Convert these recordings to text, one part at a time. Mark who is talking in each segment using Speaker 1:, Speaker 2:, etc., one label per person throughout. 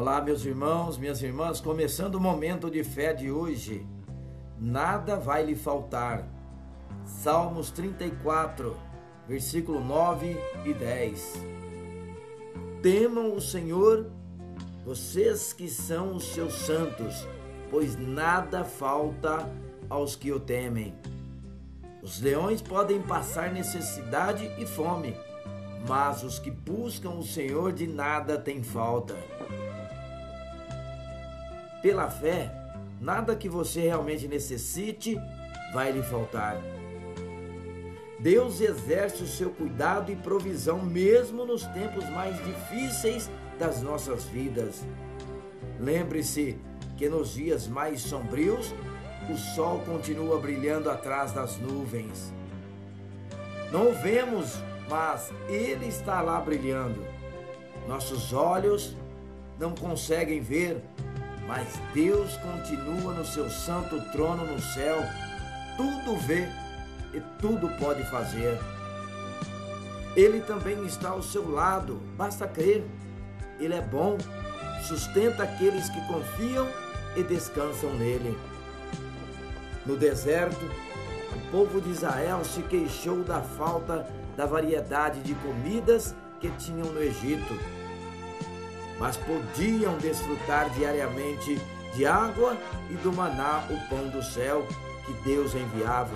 Speaker 1: Olá, meus irmãos, minhas irmãs, começando o momento de fé de hoje. Nada vai lhe faltar. Salmos 34, versículo 9 e 10. Temam o Senhor, vocês que são os seus santos, pois nada falta aos que o temem. Os leões podem passar necessidade e fome, mas os que buscam o Senhor de nada têm falta. Pela fé, nada que você realmente necessite vai lhe faltar. Deus exerce o seu cuidado e provisão mesmo nos tempos mais difíceis das nossas vidas. Lembre-se que nos dias mais sombrios, o sol continua brilhando atrás das nuvens. Não o vemos, mas ele está lá brilhando. Nossos olhos não conseguem ver, mas Deus continua no seu santo trono no céu, tudo vê e tudo pode fazer. Ele também está ao seu lado, basta crer. Ele é bom, sustenta aqueles que confiam e descansam nele. No deserto, o povo de Israel se queixou da falta da variedade de comidas que tinham no Egito mas podiam desfrutar diariamente de água e do maná, o pão do céu que Deus enviava.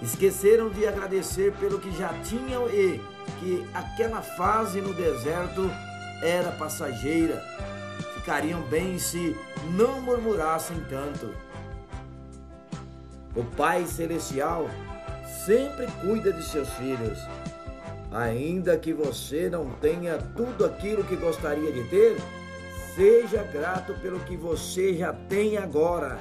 Speaker 1: Esqueceram de agradecer pelo que já tinham e que aquela fase no deserto era passageira. Ficariam bem se não murmurassem tanto. O Pai Celestial sempre cuida de seus filhos Ainda que você não tenha tudo aquilo que gostaria de ter, seja grato pelo que você já tem agora.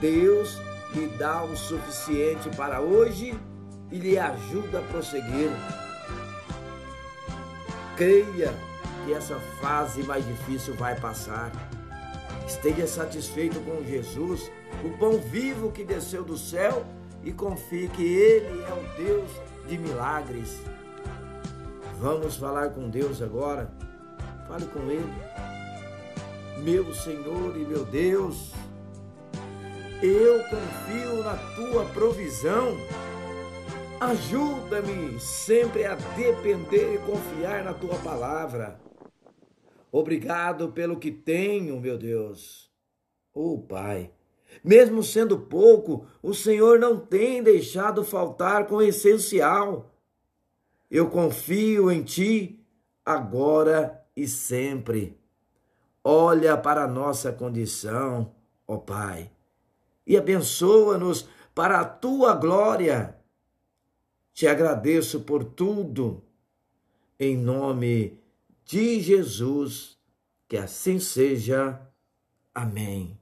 Speaker 1: Deus lhe dá o suficiente para hoje e lhe ajuda a prosseguir. Creia que essa fase mais difícil vai passar. Esteja satisfeito com Jesus, o pão vivo que desceu do céu, e confie que Ele é o Deus de milagres. Vamos falar com Deus agora. Fale com Ele. Meu Senhor e meu Deus, eu confio na tua provisão. Ajuda-me sempre a depender e confiar na tua palavra. Obrigado pelo que tenho, meu Deus. Oh, Pai, mesmo sendo pouco, o Senhor não tem deixado faltar com o essencial. Eu confio em Ti agora e sempre. Olha para a nossa condição, ó Pai, e abençoa-nos para a Tua glória. Te agradeço por tudo. Em nome de Jesus, que assim seja. Amém.